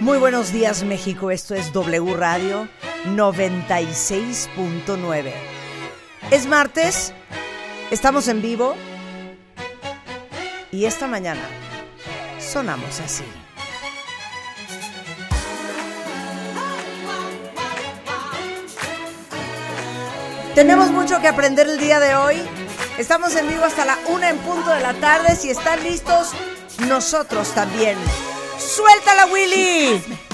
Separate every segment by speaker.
Speaker 1: Muy buenos días México, esto es W Radio 96.9. Es martes, estamos en vivo y esta mañana sonamos así. Tenemos mucho que aprender el día de hoy. Estamos en vivo hasta la una en punto de la tarde. Si están listos, nosotros también. ¡Suéltala, Willy!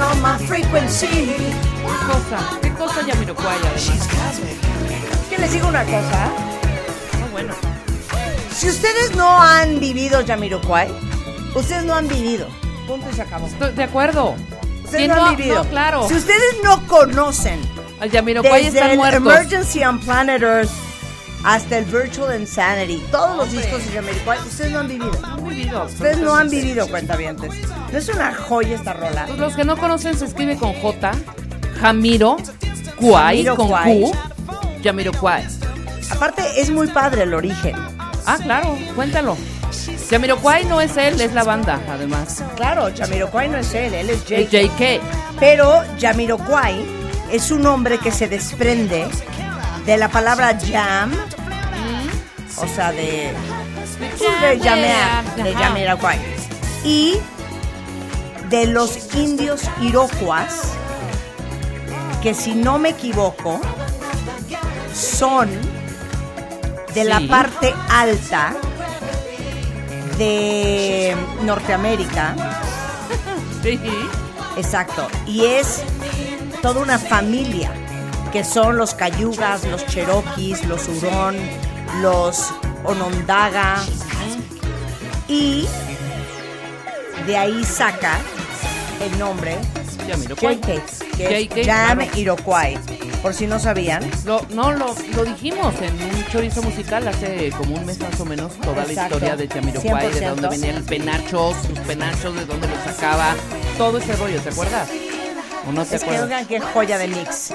Speaker 2: On my frequency.
Speaker 3: cosa? ¿Qué cosa Yamiroquai además?
Speaker 1: Que les digo una cosa.
Speaker 3: Ah, bueno.
Speaker 1: Si ustedes no han vivido Jamiroquai, ustedes no han vivido. Punto y se acabó.
Speaker 3: Estoy de acuerdo.
Speaker 1: Ustedes
Speaker 3: ¿Quién
Speaker 1: no,
Speaker 3: no-
Speaker 1: han vivido.
Speaker 3: no, claro.
Speaker 1: Si ustedes no conocen
Speaker 3: Al Yamiroquai están muertos.
Speaker 1: Emergency on Planet Earth hasta el Virtual Insanity, todos los discos de Jamiroquai, ustedes no han vivido.
Speaker 3: No han vivido.
Speaker 1: Ustedes no han vivido, cuentavientes. ¿No es una joya esta rola?
Speaker 3: Pues Los que no conocen se escribe con J. Jamiro Kwai con
Speaker 1: Jamiroquai.
Speaker 3: Q. Yamiroquai.
Speaker 1: Aparte, es muy padre el origen.
Speaker 3: Ah, claro, cuéntalo. Yamiroquai no es él, es la banda, además.
Speaker 1: Claro, Jamiroquai no es él, él es Jake.
Speaker 3: JK.
Speaker 1: Pero Jamiroquai es un nombre que se desprende de la palabra jam, o sea, de, pues, de llamear, de
Speaker 3: Ajá.
Speaker 1: Jamiroquai. Y de los indios iroquois, que si no me equivoco, son de la parte alta de Norteamérica.
Speaker 3: Sí.
Speaker 1: Exacto. Y es toda una familia que son los cayugas, los cherokees, los hurón, los onondaga. Y de ahí saca el nombre. JK, que es Jam. Iroquois. Por si no sabían.
Speaker 3: Lo- no, lo, lo dijimos en un chorizo musical hace como un mes más o menos, toda la historia de Jamiroquai, de
Speaker 1: 100%.
Speaker 3: dónde venían el penacho, sus penachos, de dónde los sacaba, todo ese rollo, ¿te acuerdas? ¿O no te
Speaker 1: Es que
Speaker 3: acuerdas?
Speaker 1: oigan qué joya de mix.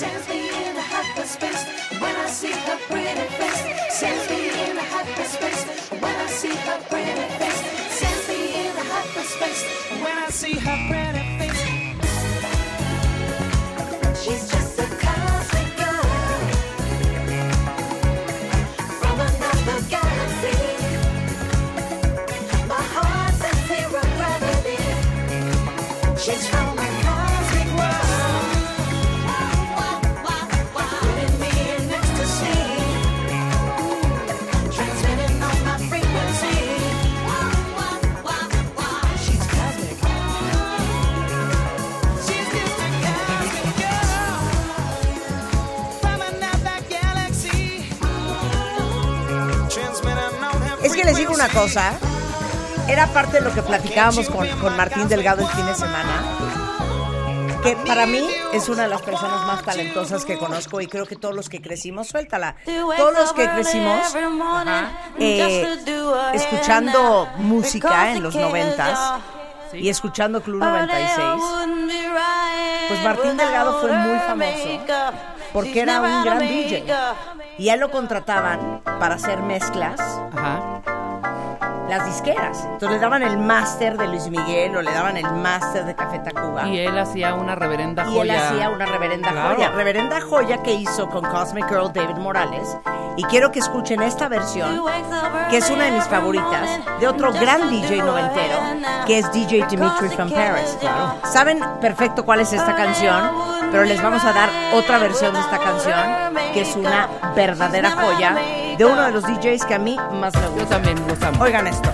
Speaker 2: Sends me in a hyperspace when I see her pretty face. Sends me in a hyperspace when I see her pretty face. Sends me in hyperspace when I see her
Speaker 1: cosa. Era parte de lo que platicábamos con, con Martín Delgado el fin de semana. Que para mí es una de las personas más talentosas que conozco y creo que todos los que crecimos, suéltala. Todos los que crecimos eh, escuchando música en los noventas y escuchando Club 96. pues Martín Delgado fue muy famoso porque era un gran DJ. Y a él lo contrataban para hacer mezclas. Las disqueras. Entonces le daban el máster de Luis Miguel o le daban el máster de Café Tacuba.
Speaker 3: Y él hacía una reverenda
Speaker 1: Y
Speaker 3: joya.
Speaker 1: él hacía una reverenda
Speaker 3: Claro.
Speaker 1: joya. Reverenda joya que hizo con Cosmic Girl David Morales. Y quiero que escuchen esta versión, que es una de mis favoritas, de otro gran DJ noventero, que es DJ Dimitri from Paris. Saben perfecto cuál es esta canción, pero les vamos a dar otra versión de esta canción, que es una verdadera joya de uno de los DJs que a mí más me
Speaker 3: Yo
Speaker 1: gusta.
Speaker 3: también.
Speaker 1: Oigan esto.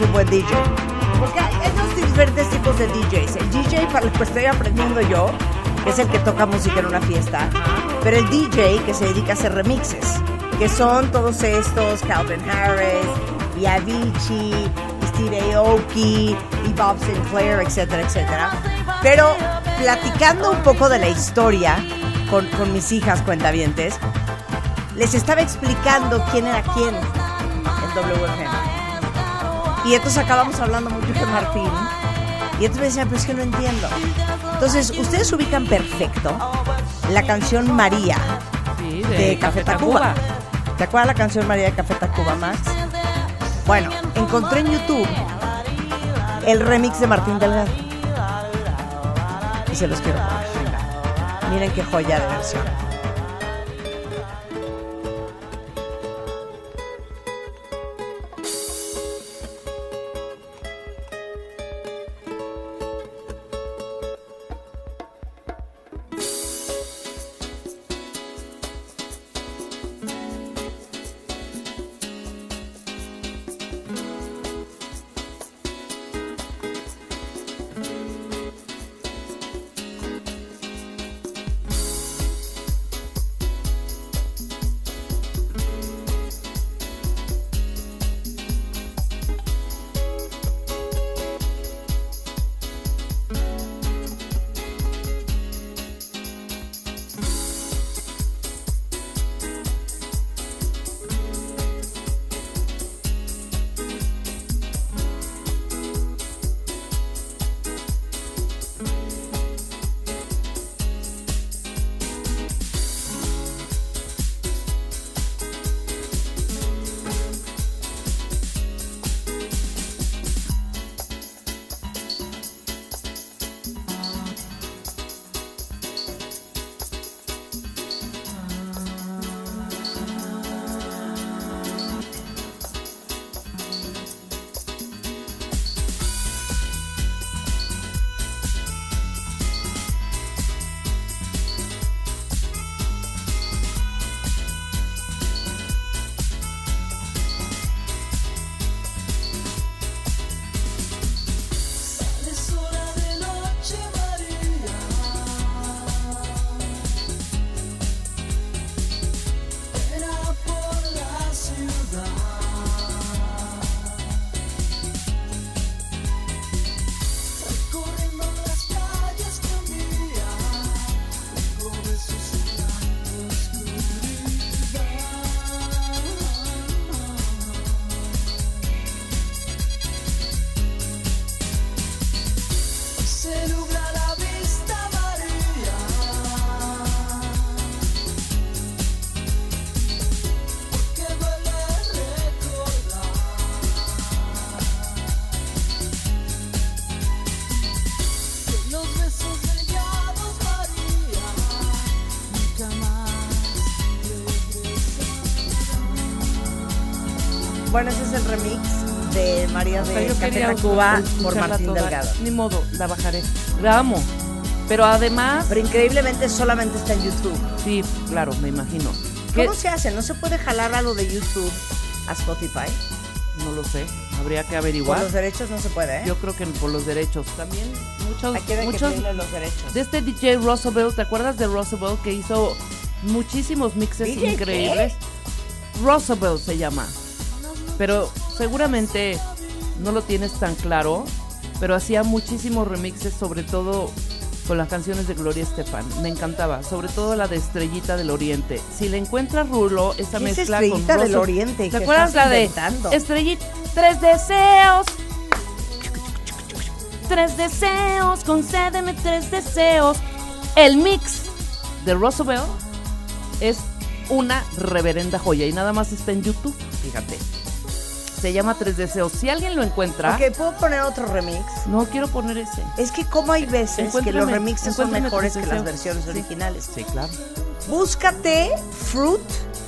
Speaker 1: Un buen DJ. Porque hay dos diferentes tipos de DJs. El DJ para el que estoy aprendiendo yo, que es el que toca música en una fiesta. Pero el DJ que se dedica a hacer remixes, que son todos estos, Calvin Harris, y Avicii, y Steve Aoki, y Bob Sinclair, etcétera, etcétera. Pero platicando un poco de la historia con, con mis hijas cuentavientes, les estaba explicando quién era quién en WFM. Y entonces acabamos hablando mucho con Martín. Y entonces me decían, pero es que no entiendo. Entonces, ustedes ubican perfecto la canción María
Speaker 3: Sí,
Speaker 1: de Café Tacuba. ¿Te acuerdas la canción María de Café Tacuba, Max? Bueno, encontré en YouTube el remix de Martín Delgado. Y se los quiero poner. Miren qué joya de versión. Remix de María
Speaker 3: O sea,
Speaker 1: de Café Tacuba por Martín
Speaker 3: toda.
Speaker 1: Delgado.
Speaker 3: Ni modo, la bajaré. La amo. Pero además,
Speaker 1: Pero increíblemente solamente está en YouTube.
Speaker 3: sí, claro, me imagino. Que-
Speaker 1: ¿Cómo se hace? ¿No se puede jalar algo de YouTube a Spotify?
Speaker 3: No lo sé, habría que
Speaker 1: Por
Speaker 3: averiguar.
Speaker 1: los derechos no se puede, ¿eh?
Speaker 3: Yo creo que por los derechos. También muchos,
Speaker 1: Aquí hay que
Speaker 3: muchos
Speaker 1: pedirle los derechos.
Speaker 3: de este DJ Roosevelt, ¿te acuerdas de Roosevelt que hizo muchísimos mixes
Speaker 1: ¿DJ qué?
Speaker 3: increíbles? Roosevelt se llama. Pero seguramente no lo tienes tan claro, pero hacía muchísimos remixes, sobre todo con las canciones de Gloria Estefan. Me encantaba, sobre todo la de Estrellita del Oriente. Si le encuentras Rulo, esa
Speaker 1: ¿Qué es
Speaker 3: mezcla
Speaker 1: Estrellita
Speaker 3: con
Speaker 1: del Oriente?
Speaker 3: ¿Te
Speaker 1: ¿Qué
Speaker 3: acuerdas la de? Estrellita? Tres deseos. Tres deseos, concédeme tres deseos. El mix de Roosevelt es una reverenda joya y nada más está en YouTube, fíjate. Se llama Tres Deseos. Si alguien lo encuentra,
Speaker 1: Ok, ¿puedo poner otro remix?
Speaker 3: no quiero poner ese.
Speaker 1: Es que como hay veces que los remixes son mejores que las versiones
Speaker 3: Sí.
Speaker 1: originales.
Speaker 3: Sí, claro.
Speaker 1: Búscate Fruit,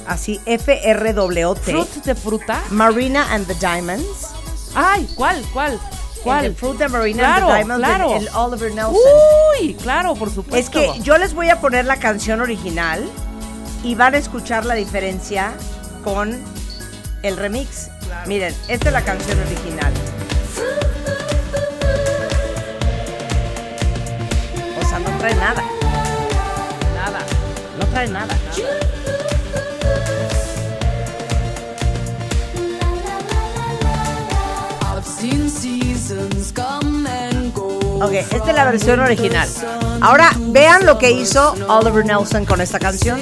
Speaker 1: así F-R-W-T.
Speaker 3: Fruit de fruta.
Speaker 1: Marina and the Diamonds.
Speaker 3: Ay, ¿cuál? ¿Cuál? ¿Cuál?
Speaker 1: El Fruit de Marina
Speaker 3: Claro,
Speaker 1: and the Diamonds
Speaker 3: claro.
Speaker 1: del- el Oliver Nelson.
Speaker 3: Uy, claro, por supuesto.
Speaker 1: Es que yo les voy a poner la canción original y van a escuchar la diferencia con el remix. Miren, esta es la canción original. O sea, no trae nada.
Speaker 3: nada.
Speaker 1: No trae nada. Ok, esta es la versión original. Ahora vean lo que hizo Oliver Nelson con esta canción.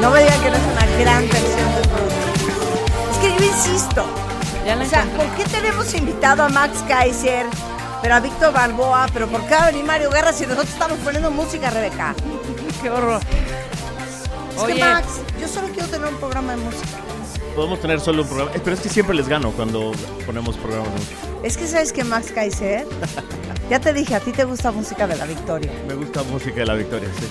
Speaker 1: No me digan que no es una gran versión de Fruit. Es que yo insisto.
Speaker 3: Ya la
Speaker 1: O sea,
Speaker 3: encontré.
Speaker 1: ¿por qué tenemos invitado a Max Kaiser, pero a Víctor Balboa, pero por qué va a venir Mario Guerra si nosotros estamos poniendo música, Rebeca?
Speaker 3: Qué horror.
Speaker 1: Es que Max, yo solo quiero tener un programa de música.
Speaker 4: Podemos tener solo un programa. eh, Pero es que siempre les gano cuando ponemos programas. de música.
Speaker 1: Es que sabes que Max Kaiser, ya te dije, a ti te gusta música de la victoria,
Speaker 4: Me gusta música de la victoria, sí.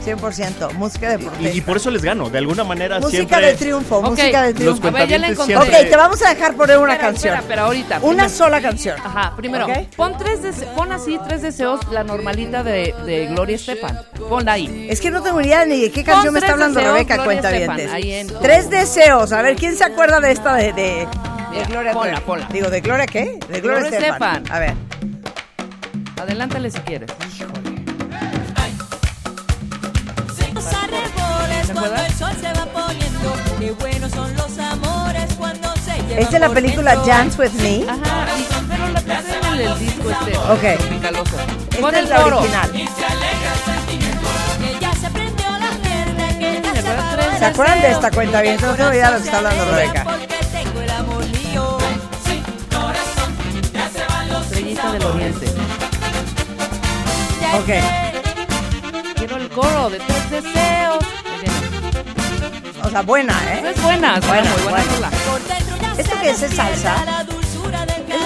Speaker 1: 100%, música de
Speaker 4: Y,
Speaker 1: protesta.
Speaker 4: y por eso les gano. De alguna manera
Speaker 1: música
Speaker 4: siempre.
Speaker 1: de triunfo, música de
Speaker 4: Los
Speaker 1: triunfo.
Speaker 3: A ver, ya la
Speaker 4: cuentavientes
Speaker 3: encontré.
Speaker 1: Ok, te vamos a dejar poner una
Speaker 3: Espera,
Speaker 1: canción.
Speaker 3: espera, pero ahorita.
Speaker 1: Una
Speaker 3: primero-
Speaker 1: sola canción.
Speaker 3: Ajá, primero,
Speaker 1: ¿Ok?
Speaker 3: pon tres dese- pon así tres deseos, la normalita de, de Gloria Estefan. Ponla ahí.
Speaker 1: Es que no tengo ni idea ni de qué
Speaker 3: Pon
Speaker 1: canción me está hablando
Speaker 3: deseos,
Speaker 1: Rebeca,
Speaker 3: Gloria
Speaker 1: cuenta
Speaker 3: Estefan,
Speaker 1: bien.
Speaker 3: en-
Speaker 1: Tres deseos. A ver, ¿quién se acuerda de esta de, de, de
Speaker 3: Mira,
Speaker 1: Gloria
Speaker 3: ponla, ponla.
Speaker 1: Digo, ¿de Gloria qué? De Gloria,
Speaker 3: Gloria
Speaker 1: Estefan.
Speaker 3: Estefan.
Speaker 1: A ver.
Speaker 3: Adelántale si quieres.
Speaker 1: Es de la película. Dance with Me.
Speaker 3: Ajá, y- pero la canción en el disco este.
Speaker 1: Ok.
Speaker 3: Tropicaloso.
Speaker 1: Esta
Speaker 3: Con
Speaker 1: es
Speaker 3: el
Speaker 1: la
Speaker 3: coro.
Speaker 1: original.
Speaker 5: Se
Speaker 3: ¿Se
Speaker 5: se
Speaker 3: acuerdan?
Speaker 1: ¿Se de esta cuenta bien? No idea de lo que está hablando Rebeca.
Speaker 3: Estrellita del Oriente.
Speaker 1: Ok.
Speaker 3: Quiero el coro de tres deseos.
Speaker 1: O sea, buena, ¿eh?
Speaker 3: Es buena, es
Speaker 1: Buena,
Speaker 3: buena, muy buena
Speaker 1: buena. ¿Esto qué es? ¿Es salsa?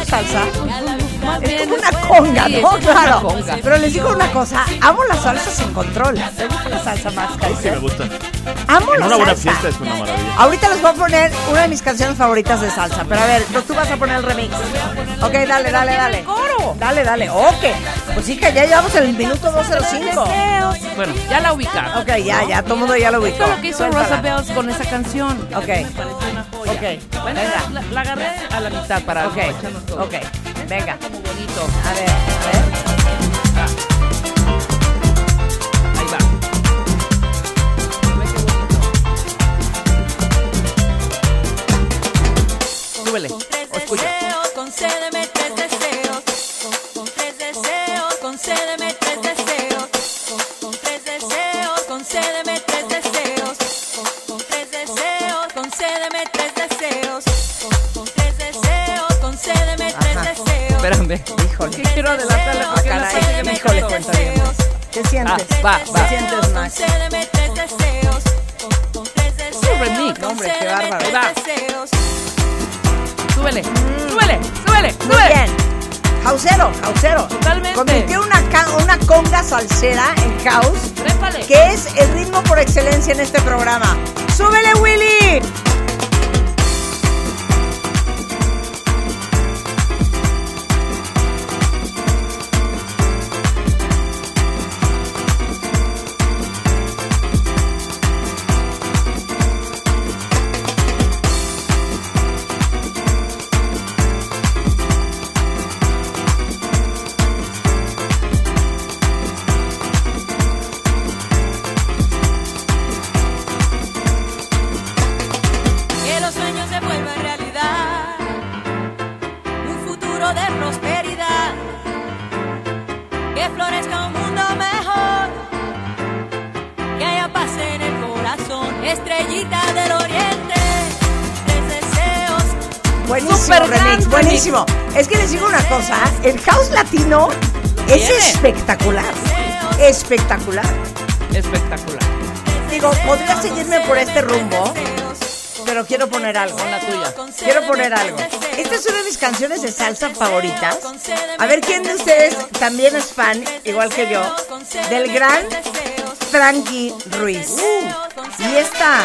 Speaker 1: ¿Es salsa?
Speaker 3: Más
Speaker 1: Es
Speaker 3: bien
Speaker 1: como una conga,
Speaker 3: sí,
Speaker 1: ¿no?
Speaker 3: es como una
Speaker 1: Claro.
Speaker 3: conga.
Speaker 1: Pero les digo una cosa, amo la salsa sin control. ¿Te gusta la salsa más,
Speaker 4: Sí, me
Speaker 1: Kaiser?
Speaker 4: gusta.
Speaker 1: Amo
Speaker 4: En
Speaker 1: la
Speaker 4: una buena
Speaker 1: salsa.
Speaker 4: fiesta es una maravilla.
Speaker 1: Ahorita les voy a poner una de mis canciones favoritas de salsa. Pero a ver, tú vas a poner el remix. Ok, dale, dale, dale.
Speaker 3: coro.
Speaker 1: Dale, dale. Ok. Pues sí, que ya llevamos el minuto 205.
Speaker 3: Bueno, ya la ubicaron.
Speaker 1: Ok, ya, ya, todo el mundo ya lo ubicó.
Speaker 3: Esto es lo que hizo. Rosa Bells con esa canción.
Speaker 1: Ok. Ok,
Speaker 3: Bueno,
Speaker 1: venga.
Speaker 3: la, la agarré a la mitad para
Speaker 1: Ok,
Speaker 3: echarnos todo.
Speaker 1: ok. Venga.
Speaker 3: Como bonito.
Speaker 1: A ver, a ver. Híjole.
Speaker 3: Que quiero adelantarle porque
Speaker 1: Ah, caray.
Speaker 3: que me
Speaker 1: Híjole. ¿Qué sientes?
Speaker 3: Ah, va,
Speaker 1: ¿Qué
Speaker 3: va.
Speaker 1: sientes, Max?
Speaker 5: Deseos,
Speaker 3: remix.
Speaker 1: Hombre, qué bárbaro.
Speaker 3: Va.
Speaker 5: deseos.
Speaker 3: Súbele. Súbele. Súbele.
Speaker 1: Muy
Speaker 3: Súbele.
Speaker 1: bien. Jausero, Jausero.
Speaker 3: Totalmente.
Speaker 1: Convirtió una, una conga salsera en caos,
Speaker 3: Trépale.
Speaker 1: que es el ritmo por excelencia en este programa. ¡Súbele, Willy!
Speaker 5: El
Speaker 1: house latino es espectacular. Espectacular.
Speaker 3: Espectacular.
Speaker 1: Digo, podría seguirme por este rumbo, pero quiero poner algo.
Speaker 3: Con la tuya.
Speaker 1: Quiero poner algo. Esta es una de mis canciones de salsa favoritas. A ver quién de ustedes también es fan, igual que yo, del gran Frankie Ruiz. Y esta.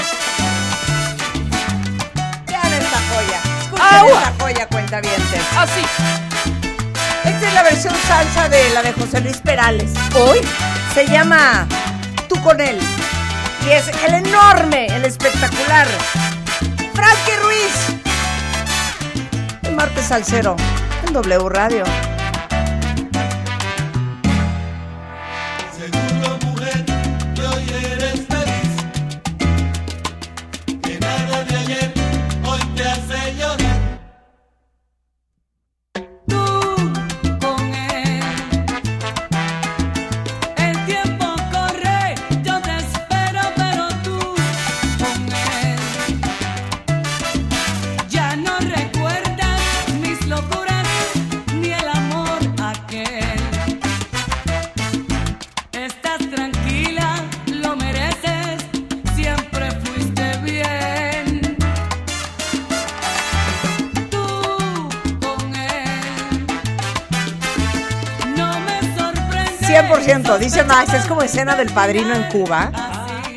Speaker 1: Vean esta joya. Escuchen esta joya, cuentavientes.
Speaker 3: Así.
Speaker 1: Esta es la versión salsa de la de José Luis Perales. Hoy se llama Tú con él. Y es el enorme, el espectacular Frankie Ruiz. El martes salsero en W Radio. 100%, dice Max, es como escena del padrino en Cuba.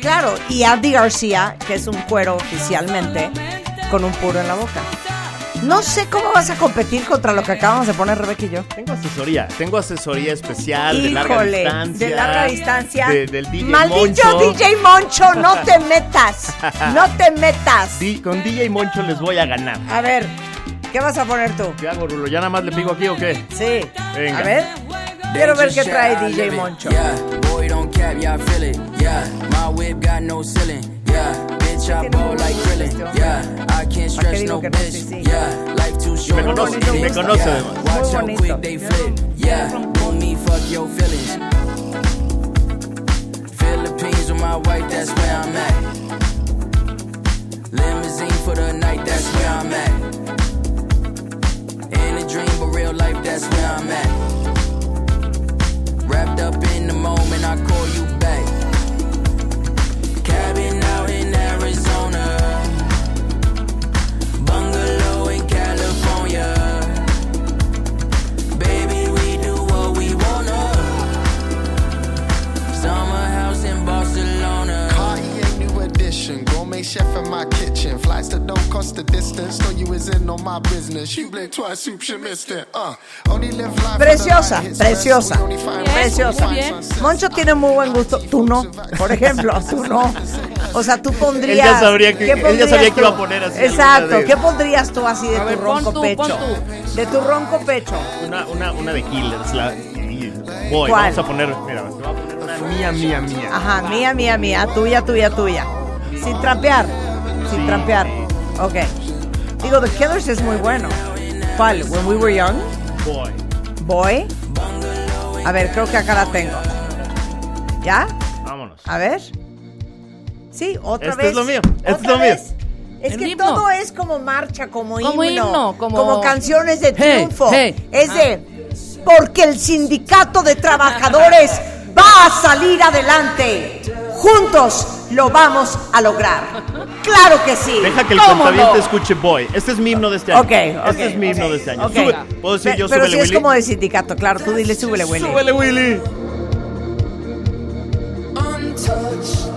Speaker 1: Claro, y Andy García, que es un cuero oficialmente, con un puro en la boca. No sé cómo vas a competir contra lo que acabamos de poner Rebeca y yo.
Speaker 4: Tengo asesoría, tengo asesoría especial de larga distancia.
Speaker 1: de larga distancia.
Speaker 4: de- del DJ
Speaker 1: Maldito
Speaker 4: Moncho.
Speaker 1: DJ Moncho, no te metas. No te metas.
Speaker 4: Di- con DJ Moncho les voy a ganar.
Speaker 1: A ver, ¿qué vas a poner tú?
Speaker 4: ¿Qué hago, Rulo? ¿Ya nada más le pico aquí o qué?
Speaker 1: Sí.
Speaker 4: Venga.
Speaker 1: A ver. Quiero ver qué trae DJ Moncho.
Speaker 6: Yeah, cap, yeah, I feel it. Yeah, my whip got no ceiling. Yeah, bitch, I ball like Krillin. Yeah, I can't
Speaker 1: stretch
Speaker 6: no bitch.
Speaker 1: Sí, sí.
Speaker 6: Yeah, life too short.
Speaker 4: Me conoce,
Speaker 6: no
Speaker 4: me
Speaker 6: bitch.
Speaker 4: conoce,
Speaker 6: Yeah,
Speaker 4: además.
Speaker 6: Watch
Speaker 1: Muy
Speaker 6: how quick they flip. Yeah, on me, fuck your feelings. Philippines with my wife, that's where I'm at. Limousine for the night, that's where I'm at. In a dream, but real life, that's where I'm at. Wrapped up in the moment, I call you
Speaker 7: chef in my kitchen. Flights that don't cost the distance. Know you in on my business. You blink twice, soup, you missed it. Uh, only live life.
Speaker 1: Preciosa, preciosa. Preciosa. Moncho tiene muy buen gusto. Tú no, por ejemplo, tú no. O sea, tú pondrías.
Speaker 4: Él ya sabría que-
Speaker 1: ¿qué
Speaker 4: él ya
Speaker 1: pondrías
Speaker 4: sabía que
Speaker 1: tú?
Speaker 4: iba a poner así
Speaker 1: Exacto. ¿Qué pondrías tú así de
Speaker 3: A
Speaker 1: tu
Speaker 3: ver, pon
Speaker 1: ronco
Speaker 3: tú,
Speaker 1: pecho?
Speaker 3: pon tú.
Speaker 1: De tu ronco pecho.
Speaker 4: Una, una, una de Killers. La, voy,
Speaker 1: ¿Cuál?
Speaker 4: vamos a poner. Mira, te voy a poner una mía, mía, mía.
Speaker 1: Ajá, mía, mía, mía. Tuya, tuya, tuya. Sin trampear. Sin
Speaker 4: Sí.
Speaker 1: trampear. Ok. Digo, The Killers es muy bueno. ¿Cuál? When We Were Young.
Speaker 4: Boy.
Speaker 1: Boy. A ver, creo que acá la tengo. ¿Ya?
Speaker 4: Vámonos.
Speaker 1: A ver. Sí, otra
Speaker 4: Este
Speaker 1: vez.
Speaker 4: es lo mío, este es lo mío.
Speaker 1: Es
Speaker 3: El
Speaker 1: que
Speaker 3: himno.
Speaker 1: todo es como marcha, como,
Speaker 3: Como himno, como-
Speaker 1: canciones de
Speaker 3: Hey,
Speaker 1: triunfo.
Speaker 3: hey.
Speaker 1: Es de porque el sindicato de trabajadores va a salir adelante. Juntos lo vamos a lograr. Claro que sí.
Speaker 4: Deja que el
Speaker 1: ¿Cómo
Speaker 4: cuentaviente
Speaker 1: no?
Speaker 4: escuche Boy. Este es mi himno de este año.
Speaker 1: Ok, ok.
Speaker 4: Este es mi himno de este año.
Speaker 1: ok.
Speaker 4: Sube- ¿Puedo decir
Speaker 1: Pe-
Speaker 4: yo
Speaker 1: Pero si es como de sindicato, claro. Tú dile, súbele, Willy.
Speaker 4: ¡Súbele, Willy!
Speaker 6: untouched.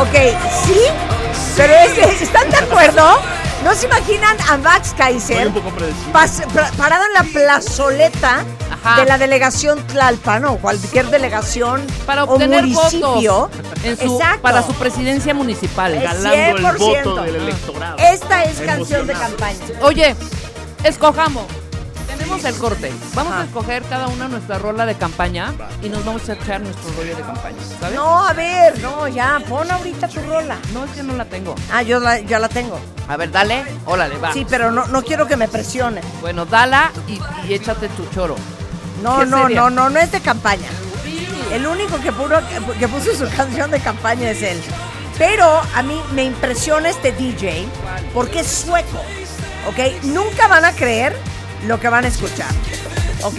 Speaker 1: Ok, sí, pero es, ¿están de acuerdo? ¿No se imaginan a Max Kaiser
Speaker 4: un poco predecible.
Speaker 1: pas- pra- parado en la plazoleta
Speaker 3: Ajá.
Speaker 1: de la delegación Tlalpan o cualquier delegación
Speaker 3: Para
Speaker 1: o
Speaker 3: obtener
Speaker 1: municipio?
Speaker 3: en su,
Speaker 1: Exacto.
Speaker 3: para su presidencia municipal.
Speaker 4: Galando el
Speaker 1: 100%.
Speaker 4: voto del electorado.
Speaker 1: Esta es canción de campaña.
Speaker 3: Oye, escojamos. Tenemos el corte. Vamos
Speaker 1: Ajá.
Speaker 3: a escoger cada una nuestra rola de campaña y nos vamos a echar nuestro rollo de campaña. ¿Sabes?
Speaker 1: No, a ver, no, ya, pon ahorita tu rola.
Speaker 3: No, es que no la tengo.
Speaker 1: Ah, yo la, yo la tengo.
Speaker 3: A ver, dale. Órale, va.
Speaker 1: Sí, pero no, no quiero que me presione.
Speaker 3: Bueno, dala y, y échate tu choro.
Speaker 1: No,
Speaker 3: ¿Qué
Speaker 1: no,
Speaker 3: sería?
Speaker 1: no, no, no es de campaña. El único que, puro- que puso su canción de campaña es él. Pero a mí me impresiona este DJ porque es sueco. ¿Ok? Nunca van a creer lo que van a escuchar. ¿Ok?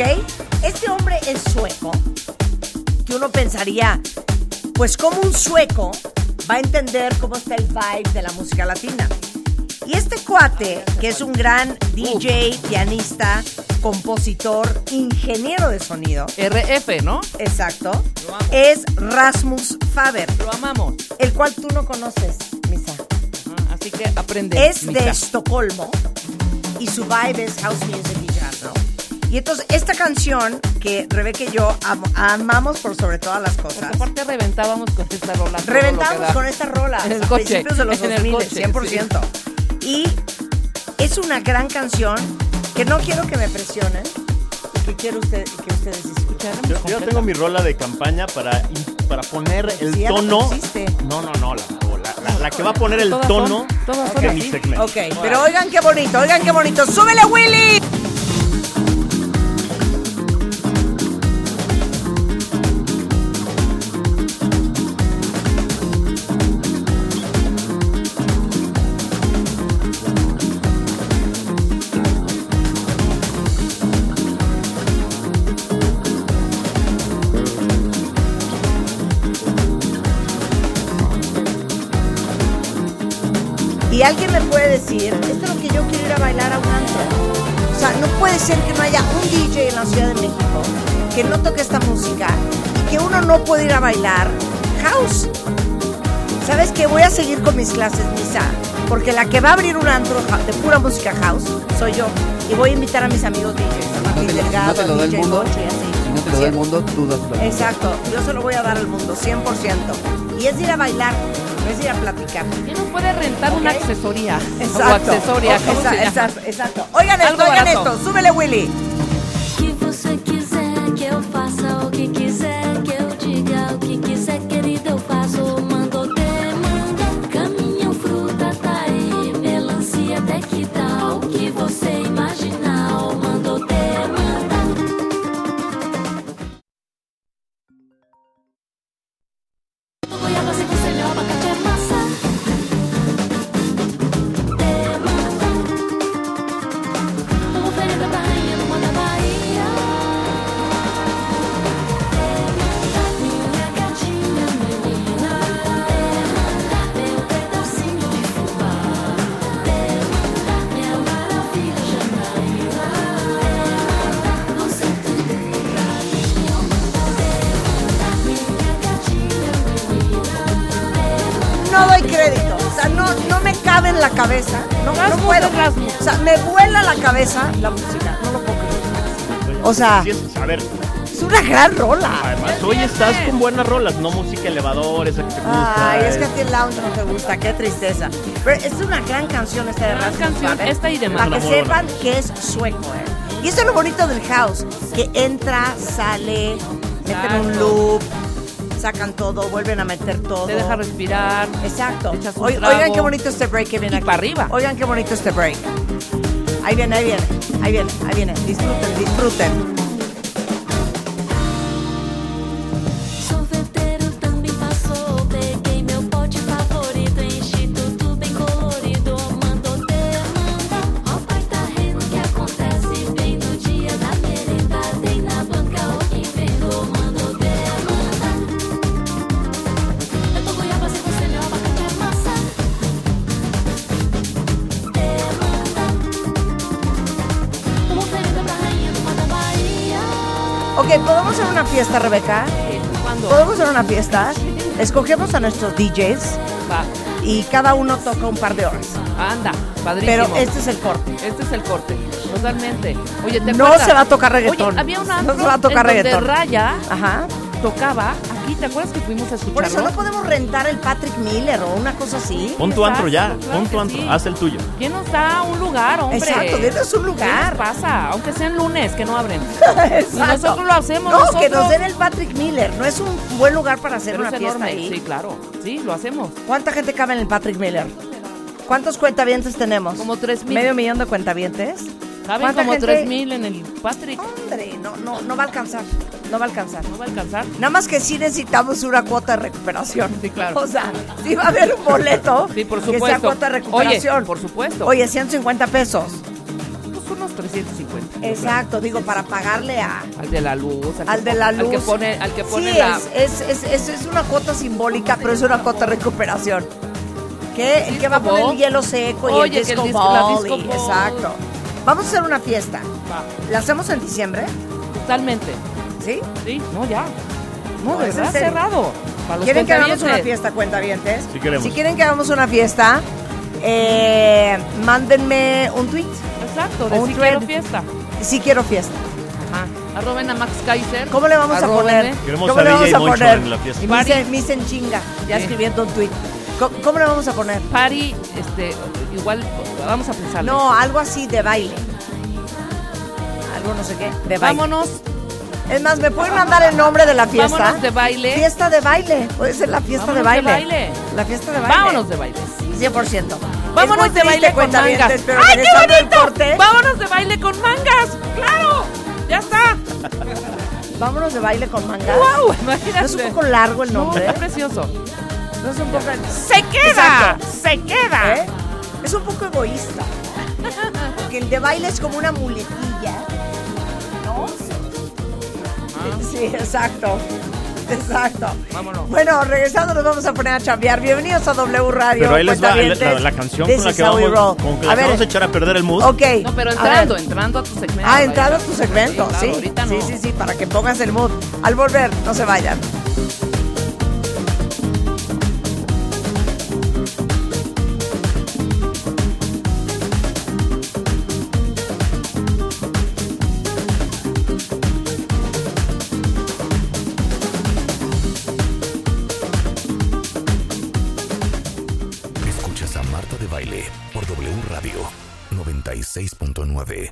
Speaker 1: Este hombre es sueco. Que uno pensaría, pues como un sueco va a entender cómo está el vibe de la música latina. Y este cuate, que es un gran DJ, pianista, compositor, ingeniero de sonido,
Speaker 3: RF, ¿no?
Speaker 1: exacto,
Speaker 3: Lo amo.
Speaker 1: es Rasmus Faber,
Speaker 3: Lo amamos.
Speaker 1: el cual tú no conoces, Misa.
Speaker 3: Ajá, Así que aprende.
Speaker 1: Es de
Speaker 3: mija.
Speaker 1: Estocolmo y su vibe es house music. Y entonces esta canción que Rebeca y yo am- amamos por sobre todas las
Speaker 3: Porque
Speaker 1: cosas.
Speaker 3: aparte reventábamos con esta rola. da.
Speaker 1: con esta rola
Speaker 3: En el
Speaker 1: a
Speaker 3: coche,
Speaker 1: principios de los
Speaker 3: en el
Speaker 1: 2000,
Speaker 3: coche,
Speaker 1: 100%. Y es una gran canción que no quiero que me presionen y que quiero usted, que ustedes escuchen.
Speaker 4: Yo, yo tengo mi rola de campaña para, para poner el
Speaker 1: Sí,
Speaker 4: tono. No, no, no. La, la- la- la que va a poner el
Speaker 3: Todas son-
Speaker 4: tono
Speaker 3: son
Speaker 4: de
Speaker 3: así.
Speaker 4: mi segmento.
Speaker 1: Ok, pero oigan qué bonito, oigan qué bonito. ¡Súbele, Willy! Alguien me puede decir, esto es lo que yo quiero ir a bailar a un antro. O sea, no puede ser que no haya un DJ en la Ciudad de México que no toque esta música y que uno no pueda ir a bailar house. ¿Sabes qué? Voy a seguir con mis clases, Misa, porque la que va a abrir un antro de pura música house soy yo. Y voy a invitar a mis amigos DJs, a Martín
Speaker 8: No
Speaker 1: Delgado,
Speaker 8: no te lo
Speaker 1: a DJ
Speaker 8: mundo.
Speaker 1: Boche, así.
Speaker 8: Si no te lo da el mundo, tú dáselo.
Speaker 1: Exacto, yo se lo voy a dar al mundo, 100%. Y es ir a bailar, es ir a platicar.
Speaker 3: ¿Quién nos puede rentar una accesoría?
Speaker 1: Exacto.
Speaker 3: O accesoria,
Speaker 1: O-
Speaker 3: ¿cómo
Speaker 1: exa-
Speaker 3: se llama?
Speaker 1: exacto, exacto. Oigan esto, oigan
Speaker 3: barato.
Speaker 1: esto, súbele Willy. Cabeza, no, no puedo. O sea, me vuela la cabeza la música, no lo puedo creer. O sea,
Speaker 4: Sí, es- a ver,
Speaker 1: es una gran rola.
Speaker 4: además hoy estás con buenas rolas, no música elevador, esa que te gusta.
Speaker 1: Ay, es que a
Speaker 4: eh.
Speaker 1: ti el lounge no te gusta, qué tristeza. Pero es una gran canción esta de
Speaker 3: Gran
Speaker 1: Rasmus
Speaker 3: canción,
Speaker 1: Faber,
Speaker 3: esta y demás.
Speaker 1: Para que sepan que es sueco, ¿eh? Y eso es lo bonito del house, que entra, sale, meten un loop, sacan todo, vuelven a meter todo.
Speaker 3: Te deja respirar.
Speaker 1: Exacto. Oigan qué bonito este break que viene
Speaker 3: Y
Speaker 1: aquí.
Speaker 3: para arriba.
Speaker 1: Oigan qué bonito este break. Ahí viene, ahí viene, ahí viene, ahí viene. Disfruten, disfruten. Una fiesta, Rebeca?
Speaker 3: ¿Cuándo?
Speaker 1: ¿Podemos hacer una fiesta? Escogemos a nuestros DJs
Speaker 3: Va.
Speaker 1: y cada uno toca un par de horas.
Speaker 3: Anda, padrísimo.
Speaker 1: Pero este es el corte.
Speaker 3: Este es el corte, totalmente. Oye, ¿te
Speaker 1: No
Speaker 3: acuerdas?
Speaker 1: se va a tocar reggaetón.
Speaker 3: Oye, había un
Speaker 1: No se va a tocar reggaetón.
Speaker 3: Raya
Speaker 1: Ajá.
Speaker 3: tocaba aquí, ¿te acuerdas que fuimos a escucharlo?
Speaker 1: Por eso no podemos rentar el Patrick Miller o una cosa así.
Speaker 4: Pon tu antro ya,
Speaker 3: Exacto,
Speaker 4: pon tu
Speaker 3: claro
Speaker 4: antro,
Speaker 3: sí.
Speaker 4: haz el tuyo.
Speaker 3: ¿Quién nos da un lugar, hombre?
Speaker 1: Exacto, denos un lugar.
Speaker 3: ¿Qué pasa? Aunque sean lunes, que no abren.
Speaker 1: Exacto.
Speaker 3: Y nosotros lo hacemos,
Speaker 1: No,
Speaker 3: nosotros.
Speaker 1: que nos den el Patrick Miller. No es un buen lugar para hacer
Speaker 3: Pero
Speaker 1: una
Speaker 3: es
Speaker 1: fiesta
Speaker 3: enorme.
Speaker 1: ahí.
Speaker 3: Sí, claro. Sí, lo hacemos.
Speaker 1: ¿Cuánta gente cabe en el Patrick Miller? ¿Cuántos cuentavientes tenemos?
Speaker 3: Como tres mil.
Speaker 1: ¿Medio millón de cuentavientes?
Speaker 3: Caben
Speaker 1: ¿Cuánta
Speaker 3: como
Speaker 1: gente?
Speaker 3: tres mil en el Patrick.
Speaker 1: Hombre, no, no, no va a alcanzar. No va a alcanzar.
Speaker 3: No va a alcanzar.
Speaker 1: Nada más que sí necesitamos una cuota de recuperación.
Speaker 3: Sí, claro.
Speaker 1: O sea, sí va a haber un boleto
Speaker 3: Sí, por
Speaker 1: que sea
Speaker 3: supuesto.
Speaker 1: cuota de recuperación.
Speaker 3: Oye, por supuesto.
Speaker 1: Oye, 150 pesos.
Speaker 3: Pues unos 350.
Speaker 1: Exacto, digo, para pagarle a,
Speaker 3: Al de la luz.
Speaker 1: al
Speaker 3: que
Speaker 1: de la luz.
Speaker 3: Al que pone, al que pone
Speaker 1: sí,
Speaker 3: la...
Speaker 1: es, es, es, es, una cuota simbólica, pero es una cuota de recuperación. ¿Qué? El que va a poner el hielo seco y el
Speaker 3: el
Speaker 1: disco,
Speaker 3: disco- la
Speaker 1: ball
Speaker 3: disco
Speaker 1: y-
Speaker 3: ball.
Speaker 1: Exacto. Vamos a hacer una fiesta.
Speaker 3: Va,
Speaker 1: ¿La hacemos en diciembre?
Speaker 3: totalmente.
Speaker 1: ¿Sí?
Speaker 3: Sí, no, ya. No,
Speaker 1: No,
Speaker 3: de
Speaker 1: es en
Speaker 3: verdad
Speaker 1: serio.
Speaker 3: cerrado. Para los
Speaker 1: ¿Quieren que hagamos una fiesta, cuentavientes?
Speaker 4: Sí queremos.
Speaker 1: Si quieren que hagamos una fiesta, eh, mándenme un tweet.
Speaker 3: Exacto, de
Speaker 1: Un
Speaker 3: si
Speaker 1: thread.
Speaker 3: quiero fiesta.
Speaker 1: Si quiero fiesta.
Speaker 3: Ajá. Arroben a Max Kaiser.
Speaker 1: ¿Cómo le vamos a poner?
Speaker 4: Queremos
Speaker 1: ¿Cómo
Speaker 4: a
Speaker 1: le vamos a poner?
Speaker 4: en la fiesta.
Speaker 1: Y
Speaker 3: Party.
Speaker 1: me dicen chinga, ya
Speaker 3: Sí.
Speaker 1: escribiendo un tweet. ¿Cómo, cómo le vamos a poner?
Speaker 3: Party, este, igual vamos a pensarle.
Speaker 1: No, algo así de baile. Algo no sé qué, de baile.
Speaker 3: Vámonos,
Speaker 1: Es más, ¿me pueden mandar el nombre de la fiesta?
Speaker 3: vámonos de baile.
Speaker 1: Fiesta de baile. Puede ser la fiesta de baile.
Speaker 3: de baile.
Speaker 1: La fiesta de baile.
Speaker 3: Vámonos de baile.
Speaker 1: 100%.
Speaker 3: Vámonos de baile con mangas.
Speaker 1: Pero
Speaker 3: ¡Ay, qué bonito!
Speaker 1: corte,
Speaker 3: Vámonos de baile con mangas. ¡Claro! ¡Ya está!
Speaker 1: vámonos de baile con mangas.
Speaker 3: ¡Wow!
Speaker 1: ¿No
Speaker 3: Imagínate.
Speaker 1: es un poco largo el
Speaker 3: No,
Speaker 1: nombre?
Speaker 3: está precioso.
Speaker 1: ¿No es un poco...
Speaker 3: ¡Se queda!
Speaker 1: Exacto.
Speaker 3: ¡Se queda!
Speaker 1: ¿Eh? Es un poco egoísta. Porque el de baile es como una muletilla. ¿No? Sí, exacto. Exacto.
Speaker 3: Vámonos.
Speaker 1: Bueno, regresando nos vamos a poner a chambear. Bienvenidos a W Radio.
Speaker 4: Pero ahí les va la, la- la canción
Speaker 1: This
Speaker 4: con la que vamos,
Speaker 1: roll.
Speaker 4: con que
Speaker 1: A ver,
Speaker 4: vamos a echar a perder el mood.
Speaker 1: Ok.
Speaker 3: No, pero
Speaker 1: a
Speaker 3: entrando,
Speaker 1: ver.
Speaker 3: entrando a tu segmento.
Speaker 1: Ah, entrando a tu segmento,
Speaker 3: Sí, claro,
Speaker 1: sí.
Speaker 3: ahorita
Speaker 1: Sí,
Speaker 3: no.
Speaker 1: sí, sí, para que pongas el mood. Al volver, no se vayan.
Speaker 9: 9.